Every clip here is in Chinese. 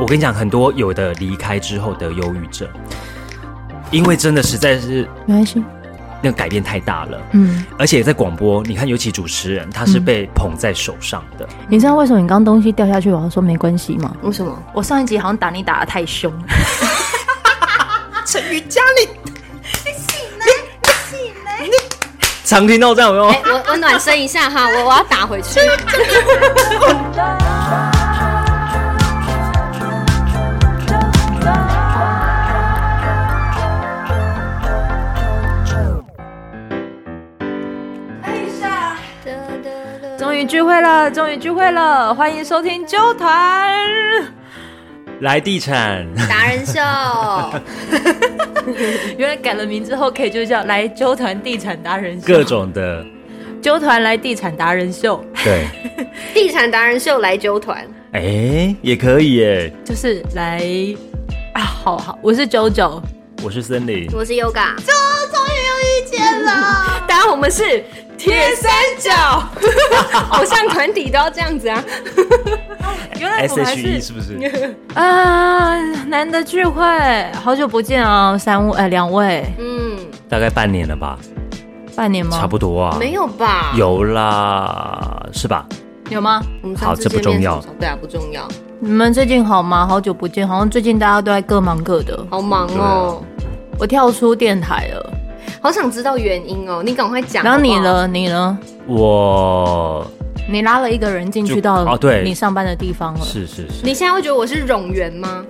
我跟你讲，很多有的离开之后得忧郁症，因为真的实在是没关系，那个改变太大了。嗯，而且在广播，你看，尤其主持人，他是被捧在手上的。嗯、你知道为什么你刚刚东西掉下去，我要说没关系吗？为什么？我上一集好像打你打的太凶。陈瑜佳，你你醒来，你醒来，你常听到这样有没有？哎、欸，我我暖身一下哈，我我要打回去。终于聚会了，终于聚会了！欢迎收听揪团来地产 达人秀。原来改了名之后，可以就叫来揪团地产达人秀。各种的揪团来地产达人秀。对，地产达人秀来揪团。哎、欸，也可以耶。就是来啊，好好，我是九九，我是森林，我是 Yoga，终 终于又遇见了。当然，我们是。铁三角，偶像团体都要这样子啊！原来我们还是 SHE 是不是啊？难得聚会，好久不见啊！三位哎，两位，嗯，大概半年了吧？半年吗？差不多啊，没有吧？有啦，是吧？有吗？好，这不重要。对啊，不重要。你们最近好吗？好久不见，好像最近大家都在各忙各的，好忙哦。我跳出电台了。好想知道原因哦，你赶快讲。然后你呢？你呢？我，你拉了一个人进去到哦，对，你上班的地方了。是是是。你现在会觉得我是冗员吗？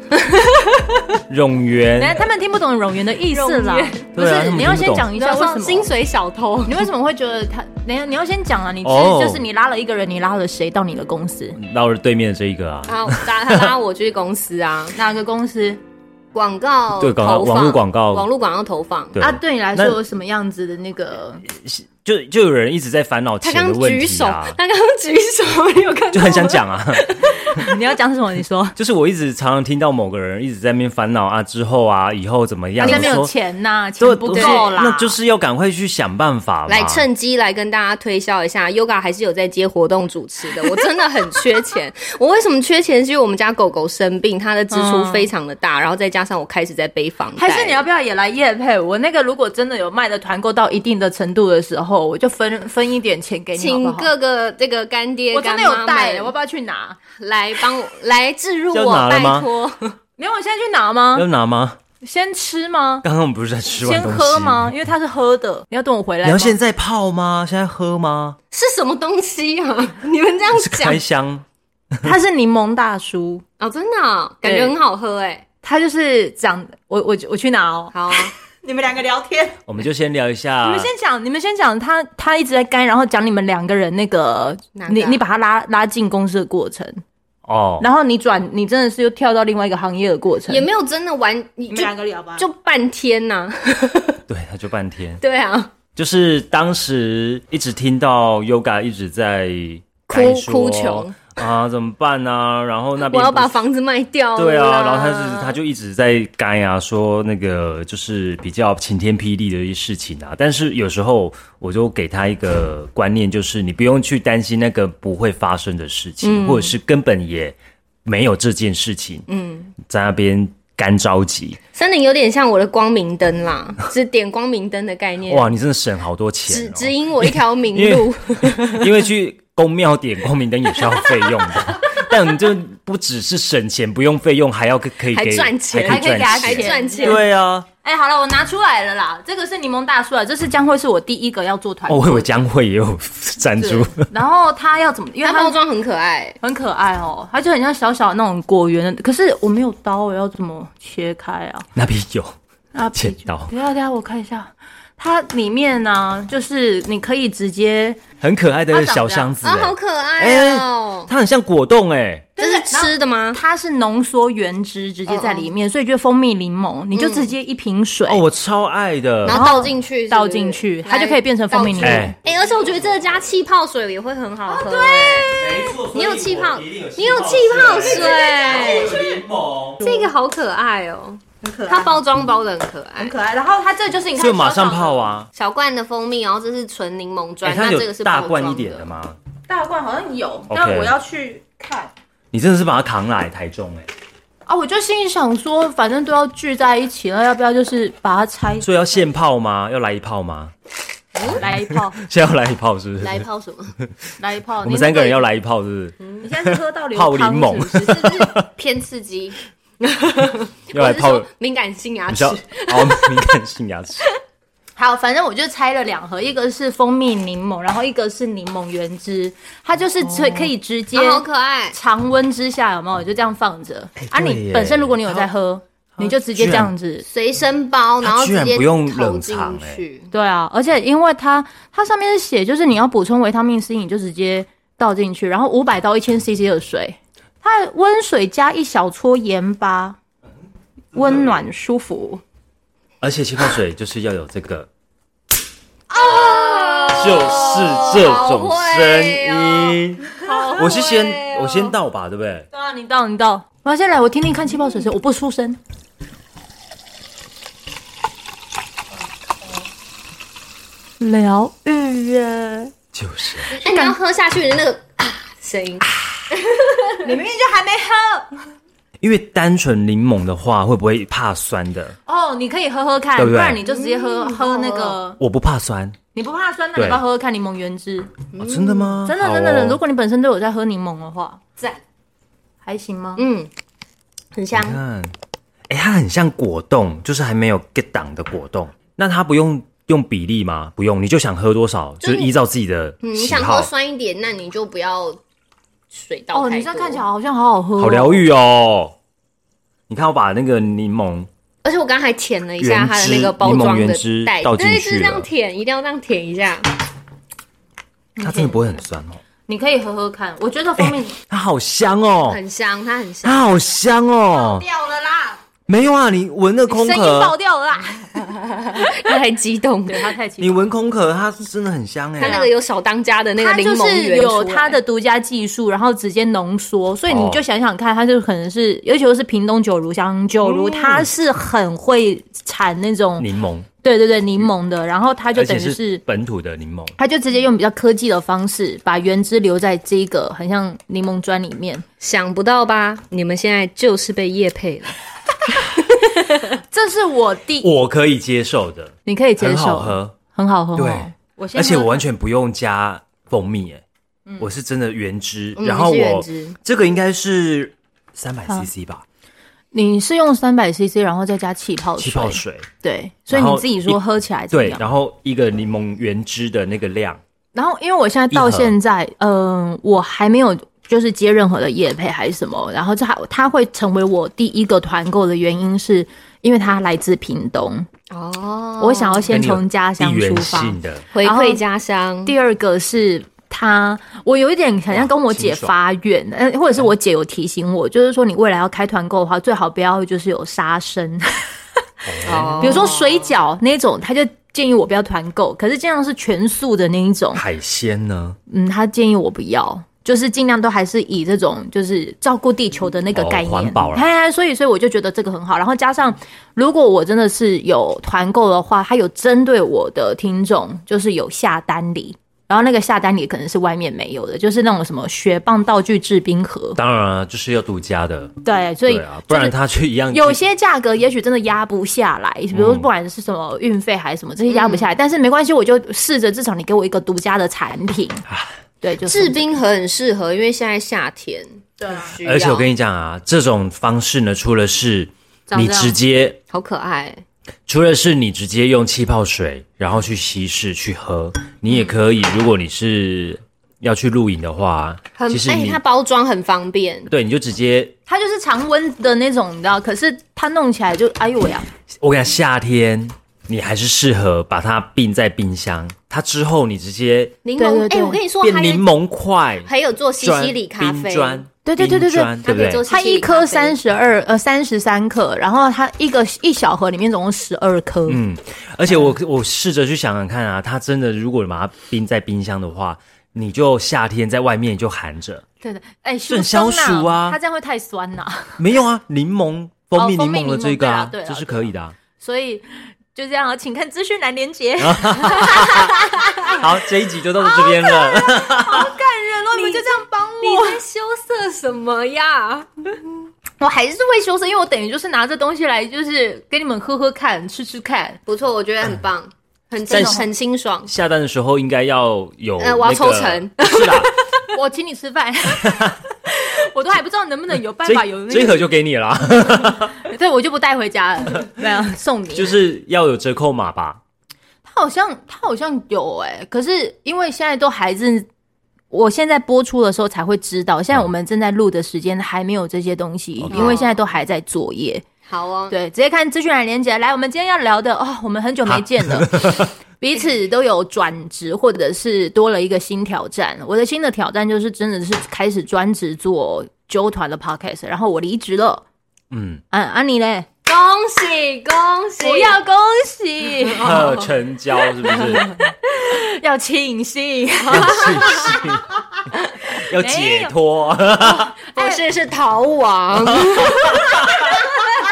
冗员，他们听不懂冗员的意思啦。不是，你要先讲一下为什么薪水小偷？你为什么会觉得他？等下你要先讲啊！你其实就是你拉了一个人，你拉了谁到你的公司？拉了对面的这一个啊。啊，拉他拉我去公司啊？哪个公司？广告对广告网络广告网络广告投放对啊，对你来说有什么样子的那个？就就有人一直在烦恼钱的问题啊！他刚刚举手，你有看？就很想讲啊！你要讲什么？你说。就是我一直常常听到某个人一直在那边烦恼啊，之后啊，以后怎么样？那边有钱呐，钱不够啦，那就是要赶快去想办法来趁机来跟大家推销一下。Yoga 还是有在接活动主持的，我真的很缺钱。我为什么缺钱？是因为我们家狗狗生病，它的支出非常的大，然后再加上我开始在背房贷。还是你要不要也来夜配？我那个如果真的有卖的团购到一定的程度的时候，我就分。分一点钱给你，请各个这个干爹干妈，我真的有带，我要不要去拿？来帮我来置入我，拜托。你要，我现在去拿吗？要拿吗？先吃吗？刚刚我们不是在吃完东西？先喝吗？因为它是喝的，你要等我回来。你要现在泡吗？现在喝吗？是什么东西啊？你们这样讲？开箱，它是柠檬大叔哦，真的、哦，感觉很好喝哎。它就是长，我我我去拿哦，好啊。你们两个聊天，我们就先聊一下。你们先讲，你们先讲。他他一直在干，然后讲你们两个人那个，你你把他拉拉进公司的过程哦。然后你转，你真的是又跳到另外一个行业的过程，也没有真的玩。你们两个聊吧，就半天呐、啊。对，他就半天。对啊，就是当时一直听到 Yoga 一直在哭哭穷。啊，怎么办呢、啊？然后那边我要把房子卖掉。对啊，然后他就他就一直在干啊，说那个就是比较晴天霹雳的一些事情啊。但是有时候我就给他一个观念，就是你不用去担心那个不会发生的事情，嗯、或者是根本也没有这件事情。嗯，在那边干着急。森林有点像我的光明灯啦，是点光明灯的概念。哇，你真的省好多钱、哦，指指引我一条 明路。因为，因为去。公庙点光明灯也是要费用的，但你就不只是省钱不用费用，还要可可以给赚钱，还可以给他赚钱。对啊，哎、欸，好了，我拿出来了啦，这个是柠檬大叔啊，这是将会是我第一个要做团。哦，我以为将会也有赞助。然后他要怎么？因为他包装很可爱，很可爱哦，它就很像小小的那种果园的。可是我没有刀，我要怎么切开啊？那边有啊，切刀。等下等下，我看一下。它里面呢、啊，就是你可以直接很可爱的小箱子、欸，啊，好可爱哦！欸、它很像果冻哎、欸，这是吃的吗？它是浓缩原汁直接在里面，哦、所以就蜂蜜柠檬，你就直接一瓶水、嗯、哦，我超爱的，然后倒进去，倒进去，它就可以变成蜂蜜柠檬。哎、欸欸，而且我觉得这个加气泡水也会很好喝、对，没错，你有气泡，你有气泡水，柠檬，这个好可爱哦。很可爱，它包装包的很可爱，很可爱。然后它这就是你看，就马上泡啊，小罐的蜂蜜，然后这是纯柠檬砖。那这个是大罐一点的吗？大罐好像有，但我要去看。你真的是把它扛来台中哎？啊，我就心里想说，反正都要聚在一起了，要不要就是把它拆？所以要现泡吗？要来一泡吗？来一泡，现在要来一泡是不是？来一泡什么？来一泡。我们三个人要来一泡是不是？嗯、你现在是喝到流泡柠檬，是不是 偏刺激？要来泡敏感性牙齿，好敏感性牙齿。好，反正我就拆了两盒，一个是蜂蜜柠檬，然后一个是柠檬原汁，它就是可可以直接，好可爱，常温之下有没有？就这样放着。啊，你本身如果你有在喝，你就直接这样子随身包，然后直接不用冷藏去。对啊，而且因为它它上面是写，就是你要补充维他命 C，你就直接倒进去，然后五百到一千 CC 的水，它温水加一小撮盐巴，温暖舒服。而且气泡水就是要有这个，啊，就是这种声音。我是先我先倒吧，对不对？对啊，你倒你倒。我要先来，我听听看气泡水声，我不出声。疗愈耶，就是。哎，你要喝下去的那个啊声音，你明明就还没喝。因为单纯柠檬的话，会不会怕酸的？哦，你可以喝喝看，对不对？不然你就直接喝、嗯、喝那个。我不怕酸，你不怕酸，那你要喝喝看柠檬原汁。哦、真的吗？真的真的，如果你本身都有在喝柠檬的话，在还行吗？嗯，很香。你看，哎，它很像果冻，就是还没有 get 档的果冻。那它不用用比例吗？不用，你就想喝多少，就，就是依照自己的喜好。嗯，你想喝酸一点，那你就不要。水倒哦，你这样看起来好像好好喝，好疗愈哦！你看我把那个柠檬，而且我刚刚还舔了一下它的那个包装的袋，倒进去就是这样舔，一定要这样舔一下。它真的不会很酸哦。你可以喝喝看，我觉得蜂蜜它好香哦，很香，它很香，它好香哦。掉了啦。没有啊，你闻那空壳，声音爆掉了啦，他 太激动，对他太激动。你闻空壳，它是真的很香哎。它那个有小当家的那个柠檬，就是有它的独家技术，然后直接浓缩，所以你就想想看，它就可能是，尤其是屏东九如香九如，它是很会产那种柠檬，对对对，柠檬的，然后它就等于是本土的柠檬，它就直接用比较科技的方式，把原汁留在这个很像柠檬砖里面。想不到吧？你们现在就是被叶配了。这是我第 我可以接受的，你可以接受，很好喝，很好喝。对，而且我完全不用加蜂蜜，哎，我是真的原汁。然后我这个应该是三百 CC 吧？你是用三百 CC，然后再加气泡气泡水，对。所以你自己说喝起来对，然后一个柠檬原汁的那个量。然后因为我现在到现在，嗯，我还没有。就是接任何的业配还是什么，然后这还他会成为我第一个团购的原因，是因为他来自屏东哦。我想要先从家乡出发，回馈家乡。第二个是他，我有一点好像跟我姐发愿，嗯，或者是我姐有提醒我，就是说你未来要开团购的话，最好不要就是有杀生，哦、比如说水饺那种，他就建议我不要团购。可是这样是全素的那一种海鲜呢？嗯，他建议我不要。就是尽量都还是以这种就是照顾地球的那个概念，环保了。所以所以我就觉得这个很好。然后加上，如果我真的是有团购的话，它有针对我的听众，就是有下单礼。然后那个下单礼可能是外面没有的，就是那种什么雪棒道具制冰盒。当然了，就是要独家的。对，所以啊，不然它却一样。有些价格也许真的压不下来，比如不管是什么运费还是什么，这些压不下来。但是没关系，我就试着至少你给我一个独家的产品。对，就是制冰盒很适合，因为现在夏天。对啊。而且我跟你讲啊，这种方式呢，除了是你直接，好可爱。除了是你直接用气泡水，然后去稀释去喝，你也可以。如果你是要去露营的话，很其实、欸、它包装很方便。对，你就直接，它就是常温的那种，你知道？可是它弄起来就，哎呦喂呀！我跟你讲，夏天。你还是适合把它冰在冰箱，它之后你直接柠檬，哎、欸，我跟你说，变柠檬块，还有做西西里咖啡，对对？对对对，对不对？它一颗三十二呃三十三克，然后它一个一小盒里面总共十二颗，嗯，而且我我试着去想想看啊，它真的如果把它冰在冰箱的话，你就夏天在外面就含着，对的，哎、欸，很消暑啊，它这样会太酸呐？没有啊，柠檬蜂蜜柠檬的这个啊，这是可以的，啊，所以。就这样，请看资讯栏连结。好，这一集就到这边了。好感人哦！你们就这样帮我，你在羞涩什么呀？我还是会羞涩，因为我等于就是拿这东西来，就是给你们喝喝看，吃吃看，不错，我觉得很棒，嗯、很很清爽。下单的时候应该要有、那个，呃，我要抽成，是啦，我请你吃饭，我都还不知道能不能有办法有、那个，这一盒就给你了，对，我就不带回家了，没有送你，就是要有折扣码吧？他好像他好像有哎、欸，可是因为现在都还是。我现在播出的时候才会知道，现在我们正在录的时间还没有这些东西，嗯、因为现在都还在作业。好哦，对，直接看资讯栏连接。来，我们今天要聊的哦，我们很久没见了，彼此都有转职或者是多了一个新挑战。我的新的挑战就是真的是开始专职做纠团的 podcast，然后我离职了。嗯，啊啊你嘞？恭喜恭喜！不要恭喜，要成交是不是？要庆幸，要庆幸，要解脱，不是是逃亡，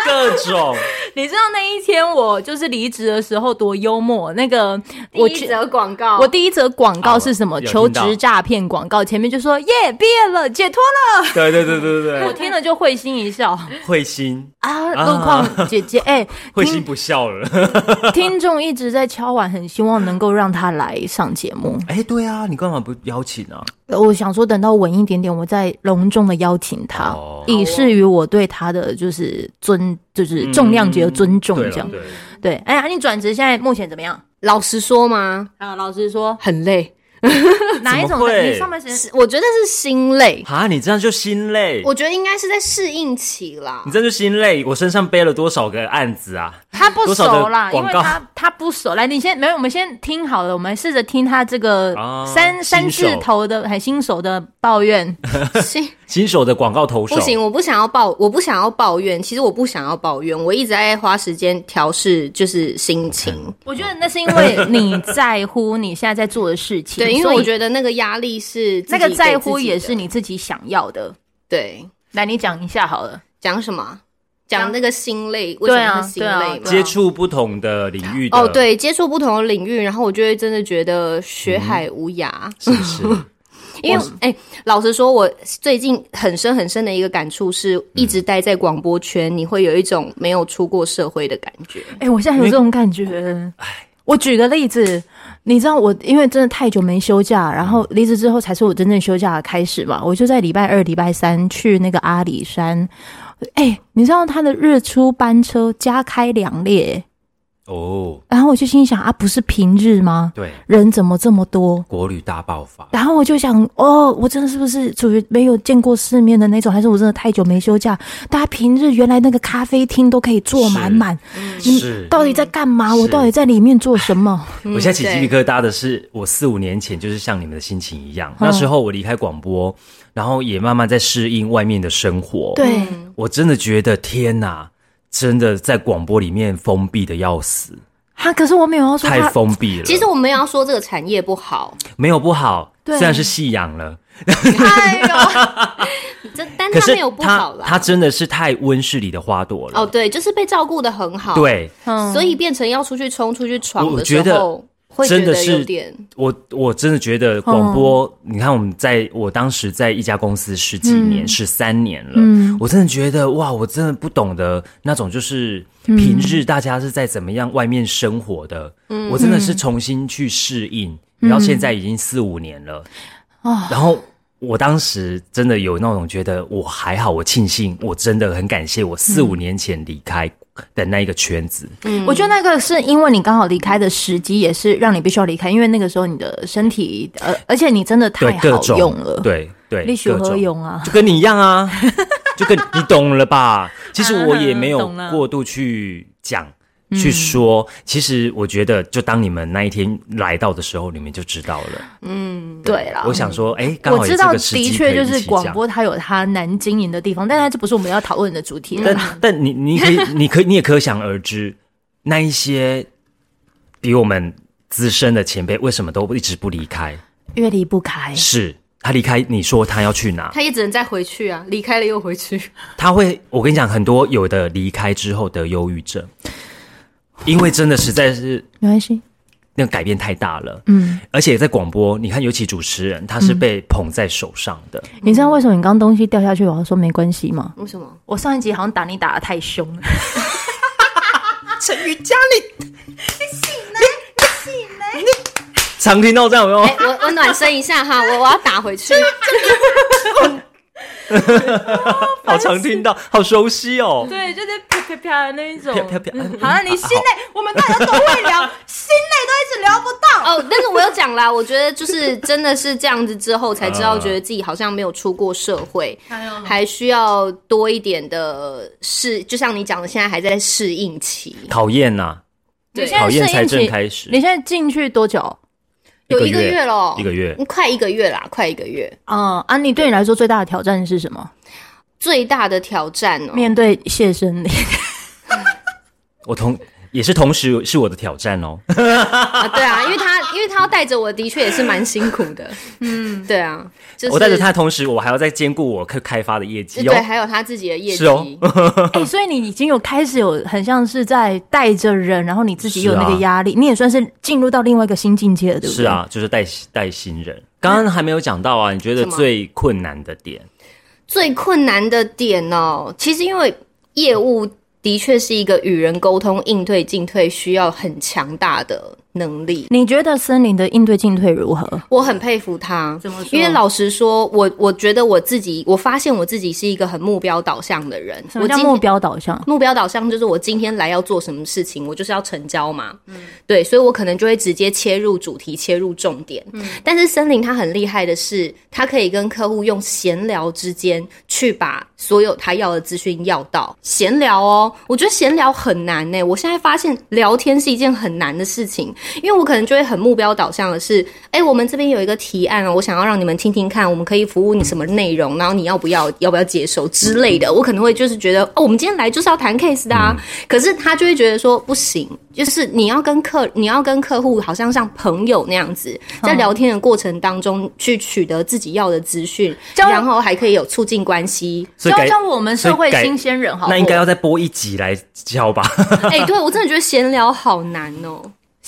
各种。你知道那一天我就是离职的时候多幽默？那个第一则广告，我第一则广告是什么？求职诈骗广告，前面就说耶，毕业了，解脱了。对对对对对，我听了就会心一笑。会心啊，路况 姐姐，哎，会心不笑了。听众一直在敲碗，很希望能够让他来上节目。哎，对啊，你干嘛不邀请啊？我想说，等到稳一点点，我再隆重的邀请他，哦、以示于我对他的就是尊，就是重量级的尊重，这样。嗯、对，哎呀，你转职现在目前怎么样？老实说吗？啊，老实说，很累。哪一种？你上半身？我觉得是心累啊！你这样就心累？我觉得应该是在适应期啦。你这样就心累？我身上背了多少个案子啊？他不熟啦，因为他他不熟。来，你先没有，我们先听好了，我们试着听他这个三三字头的还新手的抱怨。新新手的广告投手。不行，我不想要抱，我不想要抱怨。其实我不想要抱怨，我一直在花时间调试，就是心情。我觉得那是因为 你在乎你现在在做的事情。对，因为我觉得那个压力是那个在乎，也是你自己想要的。对，来你讲一下好了，讲什么？讲那个心累，为什么心累？接触不同的领域哦，对，接触不同的领域，然后我就会真的觉得学海无涯，是不是？因为哎，老实说，我最近很深很深的一个感触是，一直待在广播圈，你会有一种没有出过社会的感觉。哎，我现在有这种感觉。我举个例子，你知道我因为真的太久没休假，然后离职之后才是我真正休假的开始嘛。我就在礼拜二、礼拜三去那个阿里山。哎，你知道他的日出班车加开两列哦，然后我就心想啊，不是平日吗？对，人怎么这么多？国旅大爆发。然后我就想，哦，我真的是不是属于没有见过世面的那种，还是我真的太久没休假？大家平日原来那个咖啡厅都可以坐满满，是，到底在干嘛？我到底在里面做什么？我现在起鸡皮疙瘩的是，我四五年前就是像你们的心情一样，那时候我离开广播。然后也慢慢在适应外面的生活。对，我真的觉得天哪，真的在广播里面封闭的要死。哈，可是我没有要说太封闭了。其实我没有要说这个产业不好，没有不好，虽然是夕阳了。哎呦，这但他没有不好了。他真的是太温室里的花朵了。哦，对，就是被照顾的很好。对，所以变成要出去冲、出去闯的时候。真的是我，我真的觉得广播。嗯、你看，我们在我当时在一家公司十几年，十三、嗯、年了。嗯，我真的觉得哇，我真的不懂得那种就是平日大家是在怎么样外面生活的。嗯，我真的是重新去适应。然后现在已经四五年了。然后我当时真的有那种觉得我还好，我庆幸，我真的很感谢我四五年前离开。的那一个圈子，嗯，我觉得那个是因为你刚好离开的时机，也是让你必须要离开，因为那个时候你的身体，呃，而且你真的太好用了，对对，力学何用啊？就跟你一样啊，就跟你懂了吧？其实我也没有过度去讲。去说，其实我觉得，就当你们那一天来到的时候，你们就知道了。嗯，对了，我想说，哎，我知道，的确就是广播它有它难经营的地方，但它这不是我们要讨论的主题。但 但你你可以，你可以，你也可想而知，那一些比我们资深的前辈为什么都一直不离开？因为离不开。是他离开，你说他要去哪？他也只能再回去啊，离开了又回去。他会，我跟你讲，很多有的离开之后得忧郁症。因为真的实在是没关系，那个改变太大了。嗯，而且在广播，你看，尤其主持人，他是被捧在手上的。嗯、你知道为什么你刚东西掉下去，我要说没关系吗？为什么？我上一集好像打你打的太凶了。陈瑜佳，你你醒来，你醒来，你常听到这样有没有？欸、我我暖身一下哈，我我要打回去。好常听到，好熟悉哦。对，就是啪啪啪的那一种。啪啪啪。好了，你心内我们大家都会聊，心内都一直聊不到。哦，但是我有讲啦，我觉得就是真的是这样子之后才知道，觉得自己好像没有出过社会，还需要多一点的适，就像你讲的，现在还在适应期。讨厌呐，对，讨厌才正开始。你现在进去多久？有一个月了，一个月，快一个月啦，快一个月。嗯，安妮，对你来说最大的挑战是什么？最大的挑战哦，面对谢生林。我同。也是同时是我的挑战哦。啊，对啊，因为他因为他要带着我的确也是蛮辛苦的。嗯，对啊，就是、我带着他的同时，我还要再兼顾我开开发的业绩，对，还有他自己的业绩。是哦，哎、欸，所以你已经有开始有很像是在带着人，然后你自己有那个压力，啊、你也算是进入到另外一个新境界了，对不对？是啊，就是带带新人。刚刚还没有讲到啊，你觉得最困难的点？最困难的点哦，其实因为业务。的确是一个与人沟通、应对进退需要很强大的能力。你觉得森林的应对进退如何？我很佩服他，怎么说？因为老实说，我我觉得我自己，我发现我自己是一个很目标导向的人。什么叫目标导向？目标导向就是我今天来要做什么事情，我就是要成交嘛。嗯，对，所以我可能就会直接切入主题，切入重点。嗯，但是森林他很厉害的是，他可以跟客户用闲聊之间去把所有他要的资讯要到。闲聊哦，我觉得闲聊很难呢。我现在发现聊天是一件很难的事情。因为我可能就会很目标导向的是，哎，我们这边有一个提案啊，我想要让你们听听看，我们可以服务你什么内容，然后你要不要，要不要接受之类的。我可能会就是觉得，哦，我们今天来就是要谈 case 的啊。可是他就会觉得说，不行，就是你要跟客，你要跟客户好像像朋友那样子，在聊天的过程当中去取得自己要的资讯，然后还可以有促进关系。教教我们社会新鲜人好，那应该要再播一集来教吧？哎，对，我真的觉得闲聊好难哦。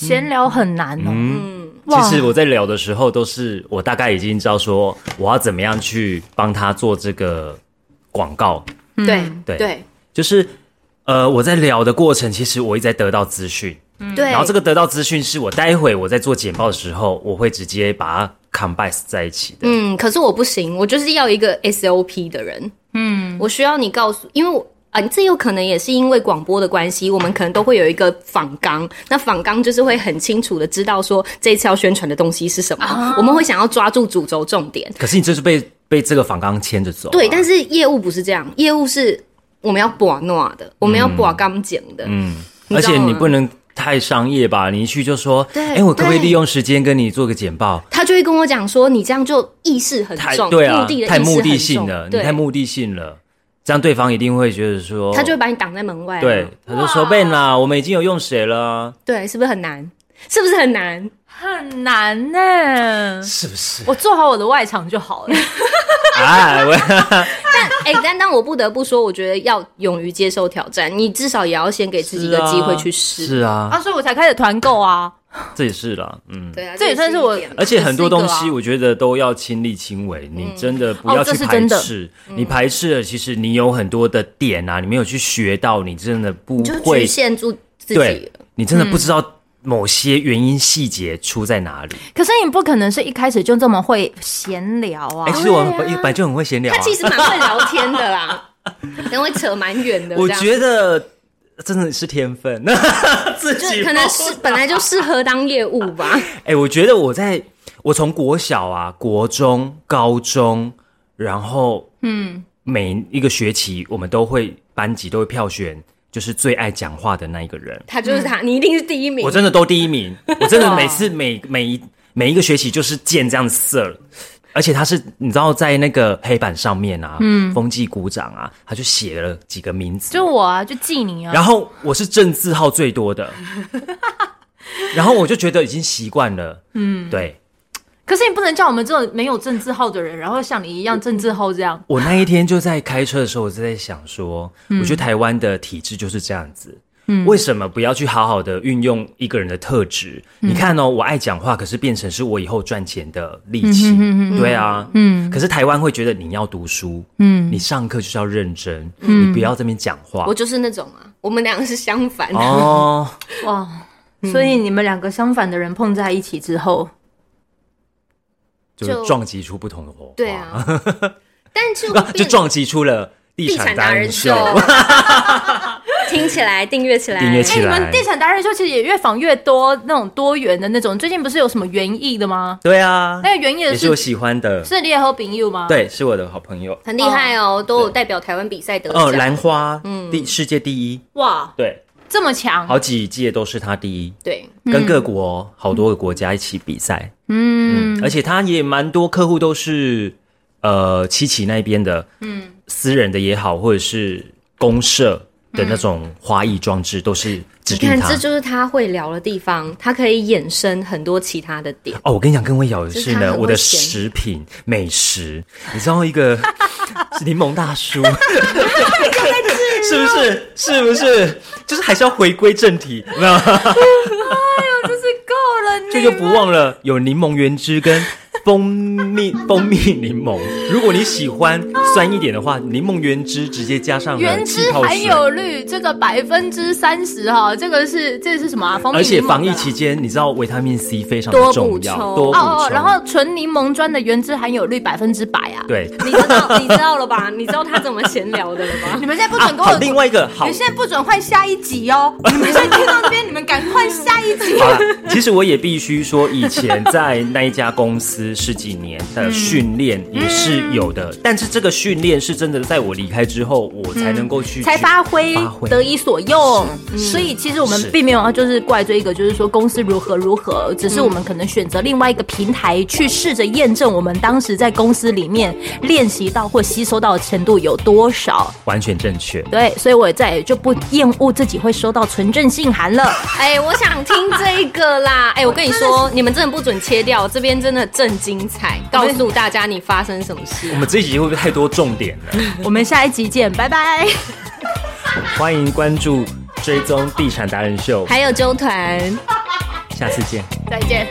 闲聊很难哦。嗯，其实我在聊的时候，都是我大概已经知道说我要怎么样去帮他做这个广告。对对对，就是呃，我在聊的过程，其实我一直在得到资讯。对，然后这个得到资讯是我待会我在做简报的时候，我会直接把它 combine 在一起的。嗯，可是我不行，我就是要一个 SOP 的人。嗯，我需要你告诉，因为我。啊，这有可能也是因为广播的关系，我们可能都会有一个访纲。那访纲就是会很清楚的知道说这一次要宣传的东西是什么，啊、我们会想要抓住主轴重点。可是你就是被被这个访纲牵着走、啊。对，但是业务不是这样，业务是我们要把诺的，我们要把刚讲的。嗯，而且你不能太商业吧？你一去就说，哎、欸，我可不可以利用时间跟你做个简报？他就会跟我讲说，你这样就意识很重，对啊，目的的太目的性了，你太目的性了。这样对方一定会觉得说，他就会把你挡在门外。对，他说说背啦，我们已经有用谁了？对，是不是很难？是不是很难？很难呢？是不是？我做好我的外场就好了。哎，但哎，但但我不得不说，我觉得要勇于接受挑战，你至少也要先给自己一个机会去试。是啊，啊，所以我才开始团购啊。这也是啦，嗯，对啊，这也算是我，而且很多东西我觉得都要亲力亲为，你真的不要去排斥，你排斥了，其实你有很多的点啊，你没有去学到，你真的不会局限住自己，对，你真的不知道某些原因细节出在哪里。可是你不可能是一开始就这么会闲聊啊，哎，其实我本来就很会闲聊，他其实蛮会聊天的啦，很会扯蛮远的，我觉得。真的是天分，自己可能是本来就适合当业务吧。哎、欸，我觉得我在我从国小啊、国中、高中，然后嗯，每一个学期我们都会班级都会票选，就是最爱讲话的那一个人。他就是他，你一定是第一名。我真的都第一名，我真的每次每每一每一个学期就是见这样子色。而且他是，你知道，在那个黑板上面啊，嗯，风纪鼓掌啊，他就写了几个名字，就我啊，就记你啊。然后我是正字号最多的，然后我就觉得已经习惯了，嗯，对。可是你不能叫我们这种没有正字号的人，然后像你一样正字号这样。我，我那一天就在开车的时候，我就在想说，嗯，我觉得台湾的体制就是这样子。嗯，为什么不要去好好的运用一个人的特质？嗯、你看哦，我爱讲话，可是变成是我以后赚钱的利器。嗯、对啊，嗯。可是台湾会觉得你要读书，嗯，你上课就是要认真，嗯，你不要这边讲话。我就是那种啊，我们两个是相反的哦。哇，所以你们两个相反的人碰在一起之后，就撞击出不同的火花。对啊，但就就撞击出了。地产达人秀，听起来订阅起来，订阅起来。哎，你们地产达人秀其实也越访越多，那种多元的那种。最近不是有什么园艺的吗？对啊，那个园艺的是，是我喜欢的，是你也和朋友吗？对，是我的好朋友，很厉害哦，都有代表台湾比赛得奖。哦，兰花，嗯，第世界第一，哇，对，这么强，好几届都是他第一，对，跟各国好多个国家一起比赛，嗯，嗯，而且他也蛮多客户都是呃七期那边的，嗯。私人的也好，或者是公社的那种花艺装置，都是指定他。你看，这就是他会聊的地方，他可以衍生很多其他的点。哦，我跟你讲，更微妙的是呢，我的食品美食，你知道一个 柠檬大叔，是不是？是不是？就是还是要回归正题，哎呦，真是够了，这就不忘了有柠檬原汁跟。蜂蜜蜂蜜柠檬，如果你喜欢酸一点的话，柠檬原汁直接加上原汁含有率这个百分之三十哈，这个是这个是什么啊？蜂蜜。而且防疫期间，你知道维他命 C 非常的重要，多补充。哦，然后纯柠檬砖的原汁含有率百分之百啊。对，你知道你知道了吧？你知道他怎么闲聊的了吗？你们现在不准跟我、啊、另外一个好，你现在不准换下一集哦。你们现在听到这边，你们赶快下一集。好了，其实我也必须说，以前在那一家公司十几年。的训练也是有的，嗯、但是这个训练是真的，在我离开之后，我才能够去、嗯、才发挥得以所用。所以其实我们并没有要就是怪罪一个，就是说公司如何如何，只是我们可能选择另外一个平台去试着验证我们当时在公司里面练习到或吸收到的程度有多少，完全正确。对，所以我也再也就不厌恶自己会收到纯正信函了。哎，我想听这个啦。哎，我跟你说，你们真的不准切掉，这边真的正精彩。告诉大家你发生什么事？我们这一集会不会太多重点了？我们下一集见，拜拜！欢迎关注、追踪地产达人秀，还有周团，下次见，再见。